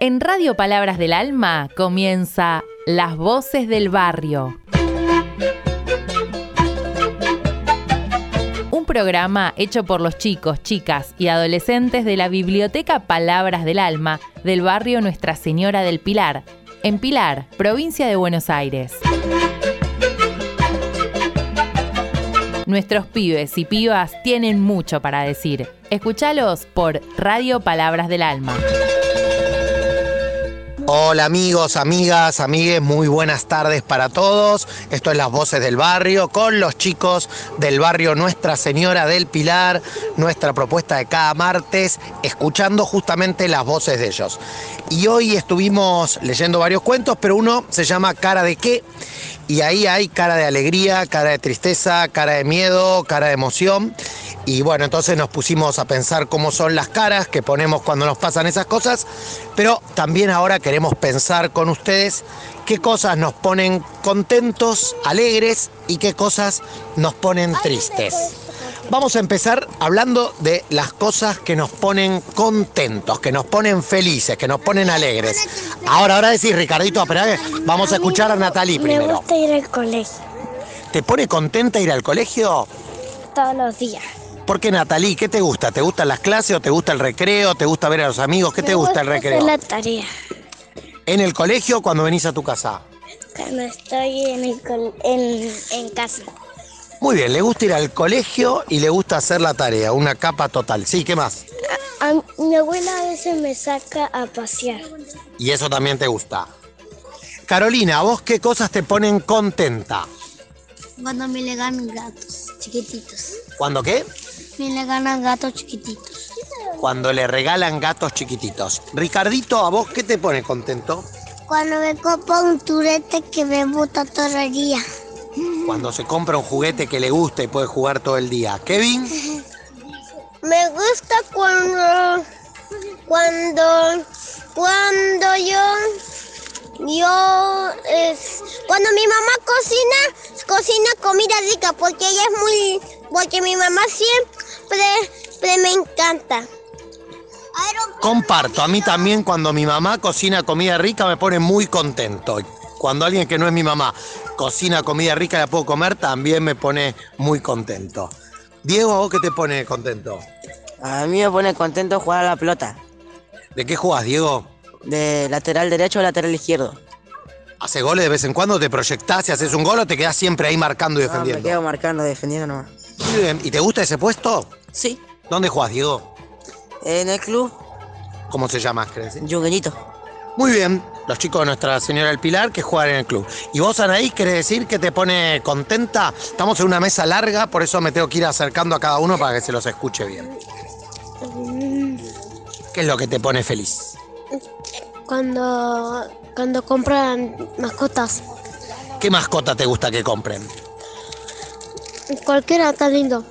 En Radio Palabras del Alma comienza Las Voces del Barrio. Un programa hecho por los chicos, chicas y adolescentes de la Biblioteca Palabras del Alma del barrio Nuestra Señora del Pilar, en Pilar, provincia de Buenos Aires. Nuestros pibes y pibas tienen mucho para decir. Escúchalos por Radio Palabras del Alma. Hola amigos, amigas, amigues, muy buenas tardes para todos. Esto es Las Voces del Barrio con los chicos del barrio Nuestra Señora del Pilar, nuestra propuesta de cada martes, escuchando justamente las voces de ellos. Y hoy estuvimos leyendo varios cuentos, pero uno se llama Cara de qué. Y ahí hay cara de alegría, cara de tristeza, cara de miedo, cara de emoción. Y bueno, entonces nos pusimos a pensar cómo son las caras que ponemos cuando nos pasan esas cosas, pero también ahora queremos pensar con ustedes qué cosas nos ponen contentos, alegres y qué cosas nos ponen tristes. Vamos a empezar hablando de las cosas que nos ponen contentos, que nos ponen felices, que nos ponen alegres. Ahora, ahora decís, Ricardito, espera, vamos a escuchar a Natalie primero. Me gusta ir al colegio ¿Te pone contenta ir al colegio? todos los días. ¿Por qué, Natalie? ¿Qué te gusta? ¿Te gustan las clases o te gusta el recreo? ¿Te gusta ver a los amigos? ¿Qué Me te gusta el hacer recreo? la tarea. ¿En el colegio o cuando venís a tu casa? Cuando estoy en, el col- en, en casa. Muy bien, le gusta ir al colegio y le gusta hacer la tarea, una capa total. Sí, ¿qué más? A- a- mi abuela a veces me saca a pasear. Y eso también te gusta. Carolina, ¿a vos qué cosas te ponen contenta? Cuando me le ganan gatos chiquititos. ¿Cuándo qué? Me le ganan gatos chiquititos. Cuando le regalan gatos chiquititos. Ricardito, ¿a vos qué te pone contento? Cuando me copa un turete que me bota todo el día. Cuando se compra un juguete que le gusta y puede jugar todo el día. Kevin, Me gusta cuando, cuando, cuando yo, yo, es, cuando mi mamá cocina, cocina comida rica, porque ella es muy, porque mi mamá siempre, siempre me encanta. comparto. A mí también cuando mi mamá cocina comida rica me pone muy contento. Cuando alguien que no es mi mamá cocina comida rica y la puedo comer, también me pone muy contento. Diego, ¿a vos qué te pone contento? A mí me pone contento jugar a la pelota. ¿De qué jugás, Diego? De lateral derecho o lateral izquierdo. ¿Hace goles de vez en cuando? ¿Te proyectás y haces un gol o te quedás siempre ahí marcando y No, me defendiendo? quedo marcando, defendiendo nomás. Muy bien. ¿Y te gusta ese puesto? Sí. ¿Dónde jugás, Diego? En el club, ¿Cómo se llama? ¿querés decir? Yugueñito. Muy bien, los chicos de Nuestra Señora del Pilar que juegan en el club. ¿Y vos, Anaí, querés decir que te pone contenta? Estamos en una mesa larga, por eso me tengo que ir acercando a cada uno para que se los escuche bien. ¿Qué es lo que te pone feliz? Cuando, cuando compran mascotas, ¿Qué mascota te gusta que compren? cualquiera está lindo.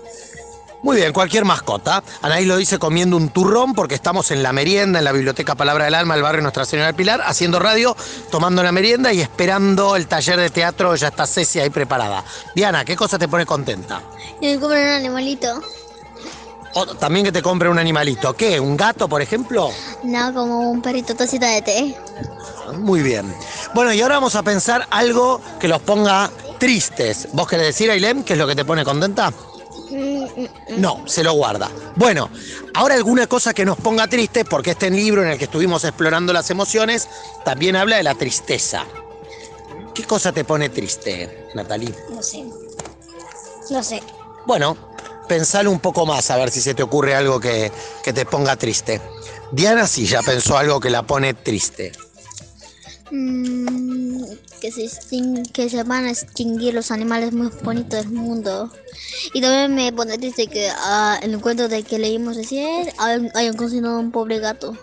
Muy bien, cualquier mascota. Anaí lo dice comiendo un turrón porque estamos en la merienda, en la Biblioteca Palabra del Alma, el barrio Nuestra Señora del Pilar, haciendo radio, tomando la merienda y esperando el taller de teatro. Ya está Ceci ahí preparada. Diana, ¿qué cosa te pone contenta? Y me compran un animalito. O también que te compre un animalito. ¿Qué? ¿Un gato, por ejemplo? No, como un perrito tacita de té. Muy bien. Bueno, y ahora vamos a pensar algo que los ponga tristes. ¿Vos querés decir, Ailem, qué es lo que te pone contenta? No, se lo guarda. Bueno, ahora alguna cosa que nos ponga tristes, porque este libro en el que estuvimos explorando las emociones también habla de la tristeza. ¿Qué cosa te pone triste, Natalie? No sé. No sé. Bueno, pensalo un poco más a ver si se te ocurre algo que, que te ponga triste. Diana sí ya pensó algo que la pone triste. Mm, que, se que se van a extinguir los animales muy bonitos del mundo. Y también me pone triste que ah, en el cuento de que leímos recién hay- hayan cocinado un pobre gato.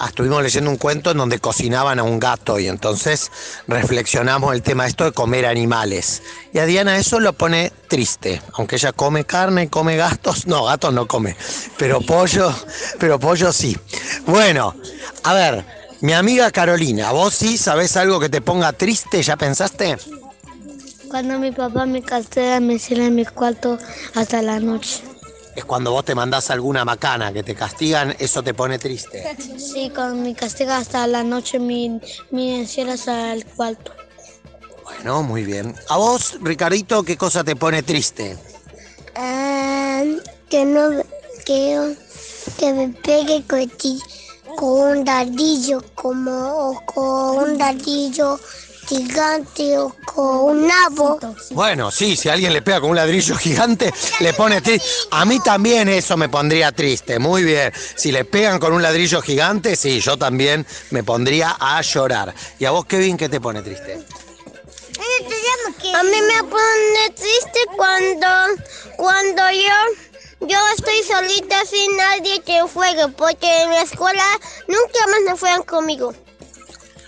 Ah, estuvimos leyendo un cuento en donde cocinaban a un gato y entonces reflexionamos el tema esto de comer animales. Y a Diana eso lo pone triste, aunque ella come carne, come gatos, no, gatos no come, pero pollo, pero pollo sí. Bueno, a ver, mi amiga Carolina, vos sí sabés algo que te ponga triste, ¿ya pensaste? Cuando mi papá me castiga, me cierra en mi cuarto hasta la noche. es cuando vos te mandás alguna macana, que te castigan, eso te pone triste. Sí, con mi castigo hasta la noche me, me encierras al cuarto. Bueno, muy bien. A vos, Ricardito, ¿qué cosa te pone triste? Ah, que no, que, que me pegue ti- con un dadillo, como o con un dadillo gigante o con un nabo. Bueno, sí, si alguien le pega con un ladrillo gigante, le pone triste. A mí también eso me pondría triste, muy bien. Si le pegan con un ladrillo gigante, sí, yo también me pondría a llorar. ¿Y a vos, Kevin, qué te pone triste? A mí me pone triste cuando, cuando yo, yo estoy solita sin nadie que juegue, porque en mi escuela nunca más me juegan conmigo.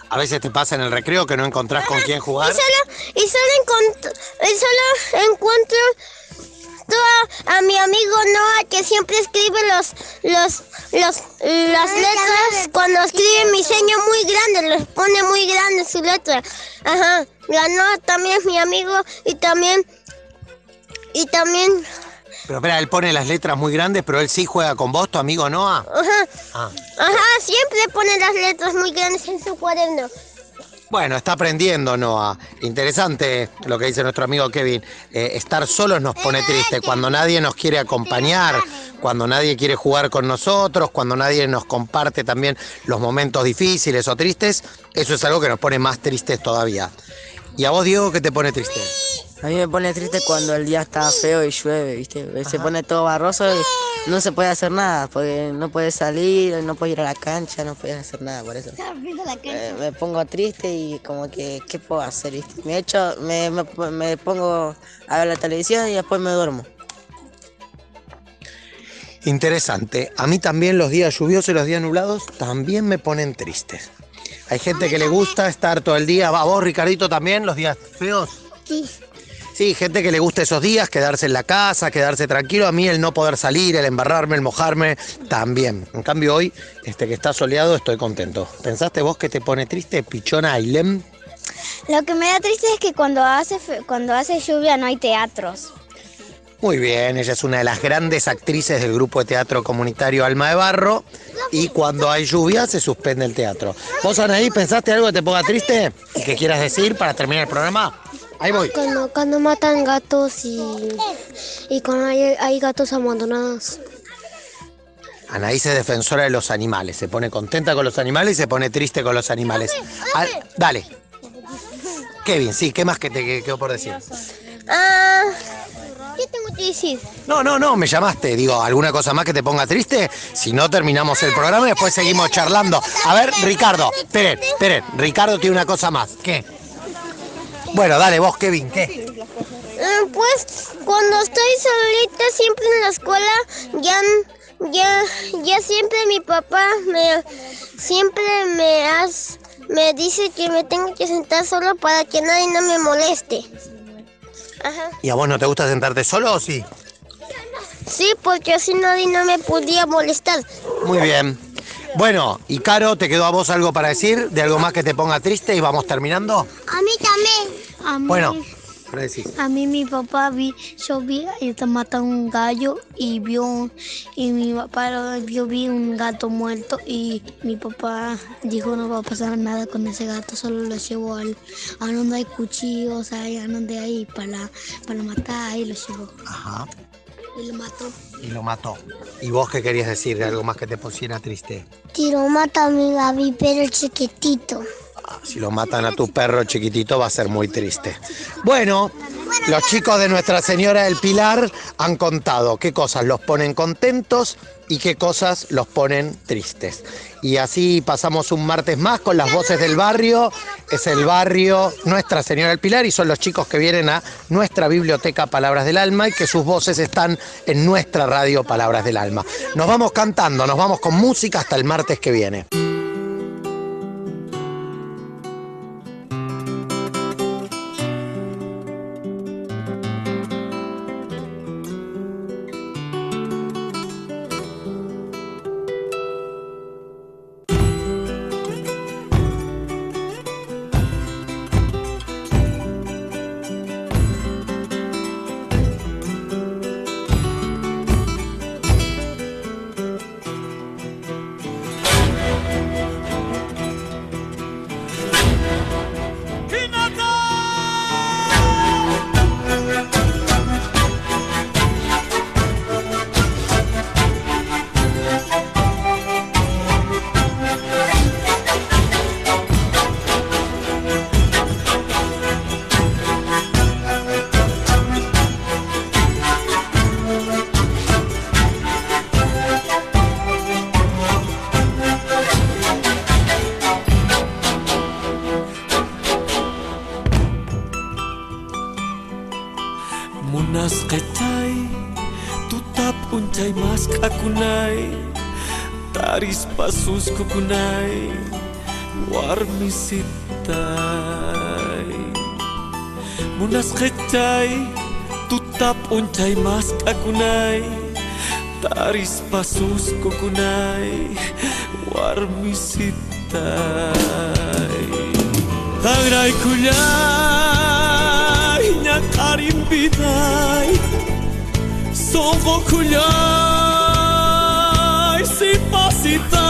A veces te pasa en el recreo que no encontrás con quién Y jugar. solo, y solo, y solo encuentro toda- a mi amigo Noah que siempre escribe los, los, los, las letras cuando escribe mi seño muy grande, los pone muy grande su letra. Ajá, la Noah también es mi amigo y también, y también, Pero espera, él pone las letras muy grandes, pero él sí juega con vos, tu amigo Noah. ajá, Ah. ajá, siempre pone las letras muy grandes en su cuaderno. Bueno, está aprendiendo Noah. Interesante lo que dice nuestro amigo Kevin. Eh, estar solos nos pone triste. Cuando nadie nos quiere acompañar, cuando nadie quiere jugar con nosotros, cuando nadie nos comparte también los momentos difíciles o tristes, eso es algo que nos pone más tristes todavía. ¿Y a vos, Diego, qué te pone triste? A mí me pone triste cuando el día está feo y llueve, ¿viste? Se pone todo barroso y no se puede hacer nada, porque no puedes salir, no puedes ir a la cancha, no puedes hacer nada por eso. Eh, me pongo triste y como que, ¿qué puedo hacer? ¿viste? Me echo, me, me, me pongo a ver la televisión y después me duermo. Interesante. A mí también los días lluviosos y los días nublados también me ponen tristes. Hay gente que le gusta estar todo el día. ¿A vos, Ricardito, también los días feos? Sí. Sí, gente que le gusta esos días, quedarse en la casa, quedarse tranquilo. A mí el no poder salir, el embarrarme, el mojarme, también. En cambio hoy, este que está soleado, estoy contento. ¿Pensaste vos que te pone triste, Pichona Ailem? Lo que me da triste es que cuando hace, cuando hace lluvia no hay teatros. Muy bien, ella es una de las grandes actrices del grupo de teatro comunitario Alma de Barro y cuando hay lluvia se suspende el teatro. ¿Vos, Anaí, pensaste algo que te ponga triste y que quieras decir para terminar el programa? Ahí voy. Cuando, cuando matan gatos y, y cuando hay, hay gatos abandonados. Anaí es defensora de los animales, se pone contenta con los animales y se pone triste con los animales. Ah, dale. Kevin, sí, ¿qué más que te que- quedó por decir? Ah, ¿qué tengo que decir? No, no, no, me llamaste. Digo, ¿alguna cosa más que te ponga triste? Si no, terminamos el programa y después seguimos charlando. A ver, Ricardo, esperen, esperen. Ricardo tiene una cosa más. ¿Qué? Bueno, dale, vos, Kevin, ¿qué? Ah, pues cuando estoy solita siempre en la escuela, ya, ya, ya siempre mi papá me, siempre me, has- me dice que me tengo que sentar solo para que nadie no me moleste. Ajá. ¿Y a vos no te gusta sentarte solo o sí? Sí, porque así nadie no me podía molestar. Muy bien. Bueno, y Caro, ¿te quedó a vos algo para decir? ¿De algo más que te ponga triste y vamos terminando? A mí también. A mí, Bueno, a mí mi papá vi, yo vi y te matan un gallo y vio y mi papá lo- yo vi un gato muerto y mi papá dijo no va a pasar nada con ese gato, solo lo llevo al a donde hay cuchillos, ahí a donde hay para para matar y lo llevó Ajá. y lo mató. Y lo mató. ¿Y vos qué querías decir de algo más que te pusiera triste? Lo mata a mi Gaby, pero chiquitito. Si lo matan a tu perro chiquitito va a ser muy triste. Bueno, los chicos de Nuestra Señora del Pilar han contado qué cosas los ponen contentos y qué cosas los ponen tristes. Y así pasamos un martes más con las voces del barrio. Es el barrio Nuestra Señora del Pilar y son los chicos que vienen a nuestra biblioteca Palabras del Alma y que sus voces están en nuestra radio Palabras del Alma. Nos vamos cantando, nos vamos con música hasta el martes que viene. taris pasus kukunai warmi sitai. Munas kecai tutap uncai mas kakunai taris pasus kukunai warmi sitai. Tangrai kulai nyakarim bidai Sogo kulai se fosse tão